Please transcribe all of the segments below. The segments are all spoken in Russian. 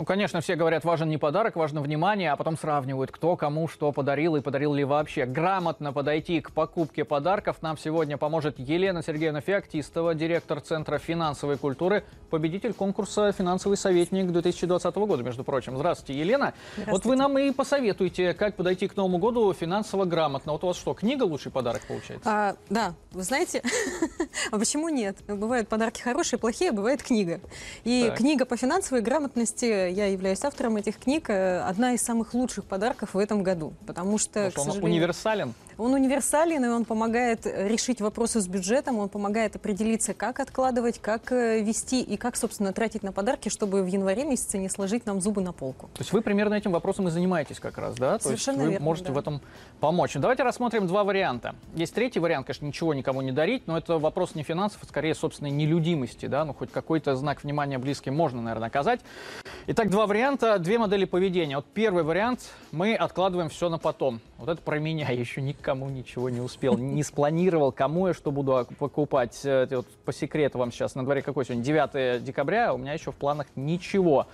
Ну, конечно, все говорят, важен не подарок, важно внимание, а потом сравнивают, кто кому что подарил и подарил ли вообще. Грамотно подойти к покупке подарков нам сегодня поможет Елена Сергеевна Феоктистова, директор Центра финансовой культуры, победитель конкурса «Финансовый советник» 2020 года, между прочим. Здравствуйте, Елена. Здравствуйте. Вот вы нам и посоветуете, как подойти к Новому году финансово грамотно. Вот у вас что, книга лучший подарок получается? А, да, вы знаете, а почему нет? Бывают подарки хорошие, плохие, а бывает книга. И так. книга по финансовой грамотности я являюсь автором этих книг, э, одна из самых лучших подарков в этом году. Потому что, Потому что он универсален? Он универсален, и он помогает решить вопросы с бюджетом, он помогает определиться, как откладывать, как э, вести и как, собственно, тратить на подарки, чтобы в январе месяце не сложить нам зубы на полку. То есть вы примерно этим вопросом и занимаетесь как раз, да? Совершенно То есть вы верно, можете да. в этом помочь. Давайте рассмотрим два варианта. Есть третий вариант, конечно, ничего никому не дарить, но это вопрос не финансов, а скорее собственной нелюдимости, да? Ну, хоть какой-то знак внимания близким можно, наверное, оказать. Итак, два варианта, две модели поведения. Вот первый вариант, мы откладываем все на потом. Вот это про меня, я еще никому ничего не успел, не спланировал, кому я что буду покупать. Это вот по секрету вам сейчас, на дворе какой сегодня, 9 декабря, у меня еще в планах ничего.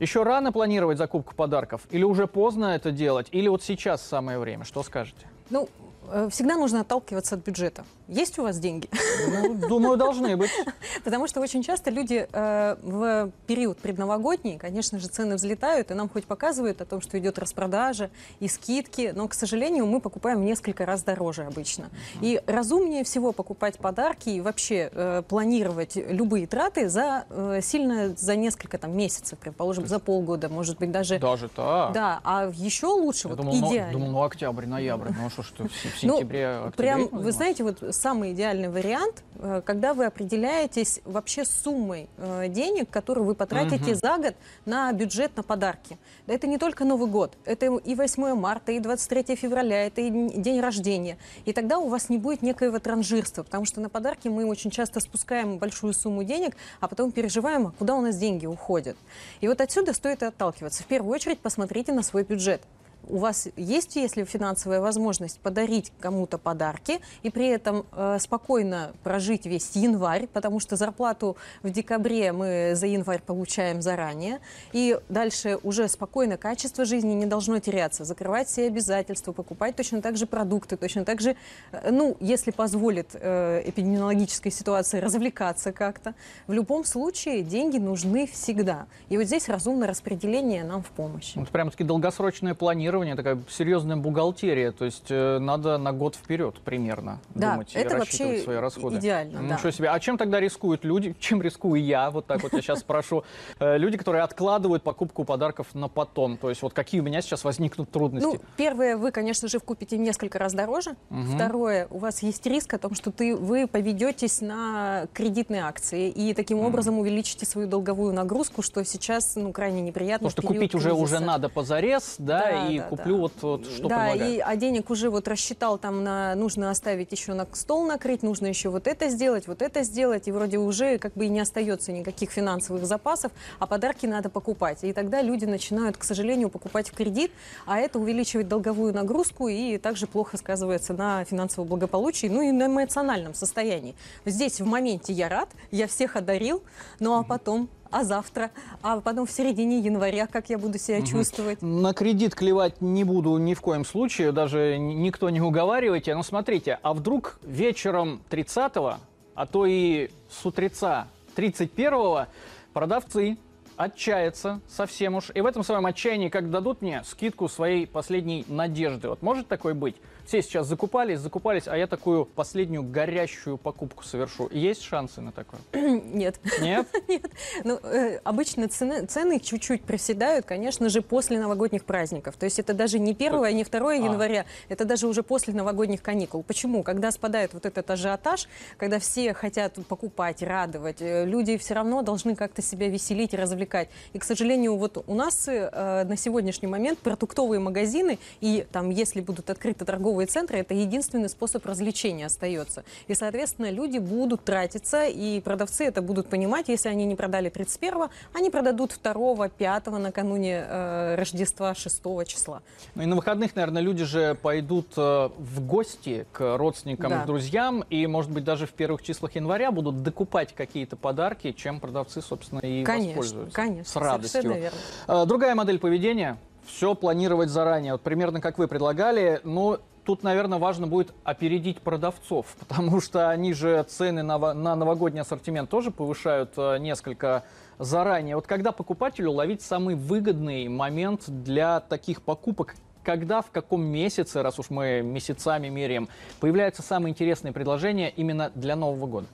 Еще рано планировать закупку подарков? Или уже поздно это делать? Или вот сейчас самое время? Что скажете? Ну, э, всегда нужно отталкиваться от бюджета. Есть у вас деньги? Ну, думаю, должны быть. Потому что очень часто люди э, в период предновогодний, конечно же, цены взлетают, и нам хоть показывают о том, что идет распродажа и скидки, но, к сожалению, мы покупаем несколько раз дороже обычно. И разумнее всего покупать подарки и вообще э, планировать любые траты за э, сильно за несколько там месяцев, предположим, за полгода, может быть даже. Даже так. Да, а еще лучше, Я вот думал, идеально. Ну, думал, ну октябрь, ноябрь, ну что, что в Ну, сентябре, октябре. Прям, ну, вы знаете, вот самый идеальный вариант, э, когда вы определяетесь вообще суммой э, денег, которые вы потратите Мгм. за год на бюджет на подарки. Да Это не только Новый год, это и 8 марта, и 23 февраля, это и день рождения. И тогда у вас не будет некоего транжирства, потому что на подарки мы очень часто спускаем большую сумму денег, а потом переживаем, а куда у нас деньги уходят. И вот отсюда стоит отталкиваться. В первую очередь посмотрите на свой бюджет у вас есть, если финансовая возможность, подарить кому-то подарки и при этом э, спокойно прожить весь январь, потому что зарплату в декабре мы за январь получаем заранее, и дальше уже спокойно качество жизни не должно теряться, закрывать все обязательства, покупать точно так же продукты, точно так же, э, ну, если позволит э, эпидемиологическая ситуация, развлекаться как-то. В любом случае деньги нужны всегда. И вот здесь разумное распределение нам в помощь. Вот прям-таки долгосрочное планирование, такая серьезная бухгалтерия. То есть э, надо на год вперед примерно Да, думать и это рассчитывать вообще свои расходы. идеально, да. Ничего себе. А чем тогда рискуют люди? Чем рискую я? Вот так вот я сейчас спрошу. Э, Люди, которые откладывают покупку подарков на потом. То есть вот какие у меня сейчас возникнут трудности? Ну, первое, вы, конечно же, купите несколько раз дороже. Второе, у вас есть риск о том, что ты, вы поведетесь на кредитные акции и таким образом увеличите свою долговую нагрузку, что сейчас ну, крайне неприятно. Потому что купить уже, уже надо позарез, да, Да, и да, куплю да. вот, вот что да, предлагают. и, а денег уже вот рассчитал, там на, нужно оставить еще на стол накрыть, нужно еще вот это сделать, вот это сделать, и вроде уже как бы и не остается никаких финансовых запасов, а подарки надо покупать. И тогда люди начинают, к сожалению, покупать в кредит, а это увеличивает долговую нагрузку и также плохо сказывается на финансовом благополучии, ну и на эмоциональном состоянии. Здесь в моменте я рад, я всех одарил, ну а потом а завтра, а потом в середине января, как я буду себя чувствовать. На кредит клевать не буду ни в коем случае, даже никто не уговаривайте. Но смотрите, а вдруг вечером 30-го, а то и с утреца 31-го продавцы отчаяться совсем уж. И в этом своем отчаянии, как дадут мне скидку своей последней надежды. Вот может такое быть? Все сейчас закупались, закупались, а я такую последнюю горящую покупку совершу. Есть шансы на такое? Нет. Нет? Нет. Ну, э, обычно цены, цены чуть-чуть проседают, конечно же, после новогодних праздников. То есть это даже не 1 не 2 А. января, это даже уже после новогодних каникул. Почему? Когда спадает вот этот ажиотаж, когда все хотят покупать, радовать, э, люди все равно должны как-то себя веселить и развлекать. И, к сожалению, вот у нас э, на сегодняшний момент продуктовые магазины и там, если будут открыты торговые центры это единственный способ развлечения остается. И, соответственно, люди будут тратиться, и продавцы это будут понимать, если они не продали 31-го, они продадут 2 5 накануне э, Рождества 6 числа. Ну и на выходных, наверное, люди же пойдут э, в гости к родственникам Да. и друзьям, и, может быть, даже в первых числах января будут докупать какие-то подарки, чем продавцы, собственно, и Конечно, воспользуются. Конечно, С радостью. верно. Э, Другая модель поведения – все планировать заранее. Вот примерно как вы предлагали, но тут, наверное, важно будет опередить продавцов, потому что они же цены на, на новогодний ассортимент тоже повышают э, несколько заранее. Вот когда покупателю ловить самый выгодный момент для таких покупок, когда, в каком месяце, раз уж мы месяцами меряем, появляются самые интересные предложения именно для Нового года?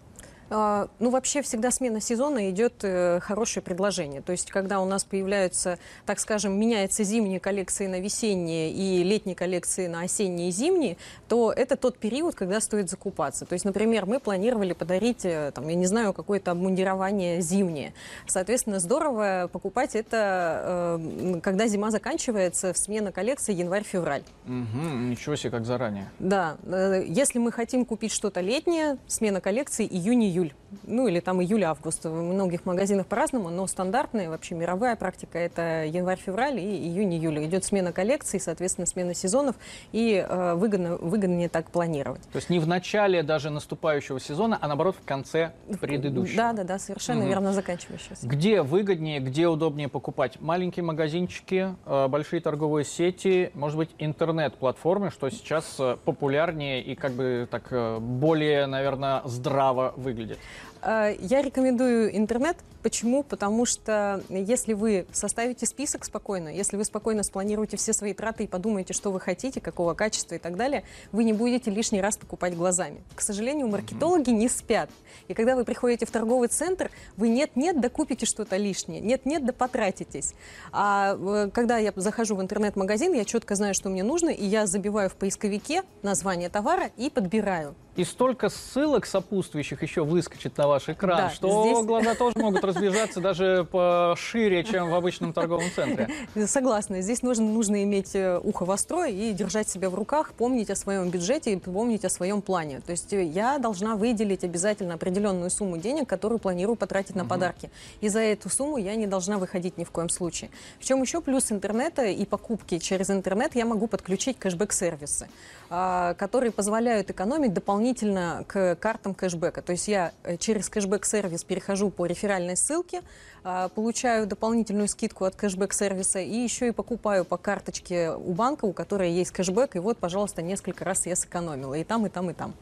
А, Ну, вообще всегда смена сезона идет э, хорошее предложение. То есть, когда у нас появляются, так скажем, меняются зимние коллекции на весенние и летние коллекции на осенние и зимние, то это тот период, когда стоит закупаться. То есть, например, мы планировали подарить, э, там, я не знаю, какое-то обмундирование зимнее. Соответственно, здорово покупать это, э, когда зима заканчивается, смена коллекции январь-февраль. Мгм, ничего себе, как заранее. Да, э, если мы хотим купить что-то летнее, смена коллекции июнь-июль. Ну или там июль-август. В многих магазинах по-разному, но стандартная вообще мировая практика это январь-февраль и июнь-июль. Идет смена коллекций, соответственно, смена сезонов и э, выгодно, выгоднее так планировать. То есть не в начале даже наступающего сезона, а наоборот в конце предыдущего. Да, да, да, совершенно Мгм. верно заканчивающегося. Где выгоднее, где удобнее покупать? Маленькие магазинчики, э, большие торговые сети, может быть, интернет-платформы, что сейчас э, популярнее и как бы так э, более, наверное, здраво выглядит. Э, Я рекомендую интернет. Почему? Потому что если вы составите список спокойно, если вы спокойно спланируете все свои траты и подумаете, что вы хотите, какого качества и так далее, вы не будете лишний раз покупать глазами. К сожалению, маркетологи не спят. И когда вы приходите в торговый центр, вы нет-нет, да купите что-то лишнее, нет-нет, да потратитесь. А э, когда я захожу в интернет-магазин, я четко знаю, что мне нужно, и я забиваю в поисковике название товара и подбираю. И столько ссылок сопутствующих еще выскочит на ваш экран, Да, что здесь- глаза тоже могут разбежаться даже пошире, чем в обычном торговом центре. Согласна. Здесь нужно, нужно иметь э, ухо востро и держать себя в руках, помнить о своем бюджете и помнить о своем плане. То есть э, я должна выделить обязательно определенную сумму денег, которую планирую потратить на подарки. И за эту сумму я не должна выходить ни в коем случае. В чем еще плюс интернета и покупки через интернет я могу подключить кэшбэк-сервисы, а, которые позволяют экономить дополнительно к картам кэшбэка. То есть я э, через кэшбэк-сервис перехожу по реферальной ссылке, а, получаю дополнительную скидку от кэшбэк-сервиса и еще и покупаю по карточке у банка, у которой есть кэшбэк, и вот, пожалуйста, несколько раз я сэкономила и там, и там, и там.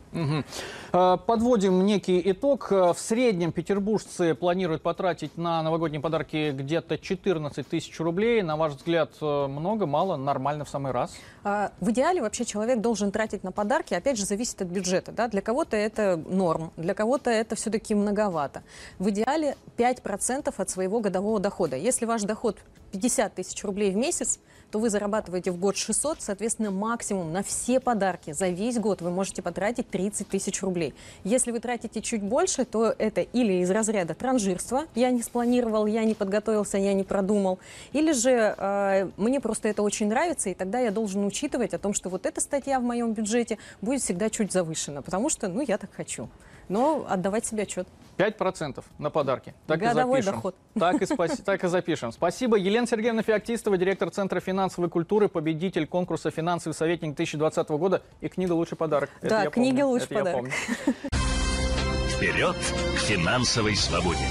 Э, Подводим некий итог. Э, В среднем петербуржцы планируют потратить на новогодние подарки где-то 14 тысяч рублей. На ваш взгляд, э, много, мало, нормально в самый раз? А, В идеале вообще человек должен тратить на подарки, опять же, зависит от бюджета. Да? Для кого-то это норм, для кого-то это все-таки многовато. В идеале 5% от своего годового дохода. Если ваш доход 50 тысяч рублей в месяц, то вы зарабатываете в год 600, соответственно, максимум на все подарки за весь год вы можете потратить 30 тысяч рублей. Если вы тратите чуть больше, то это или из разряда транжирства, я не спланировал, я не подготовился, я не продумал, или же э, мне просто это очень нравится, и тогда я должен учитывать о том, что вот эта статья в моем бюджете будет всегда чуть завышена, потому что, ну, я так хочу. Но отдавать себе отчет. 5% на подарки. Так Годовой и запишем. доход. Так и, спаси- так и запишем. Спасибо. Елена Сергеевна Феоктистова, директор Центра финансовой культуры, победитель конкурса «Финансовый советник 2020 года» и книга «Лучший подарок». Да, книга помню. «Лучший Это подарок». Вперед к финансовой свободе!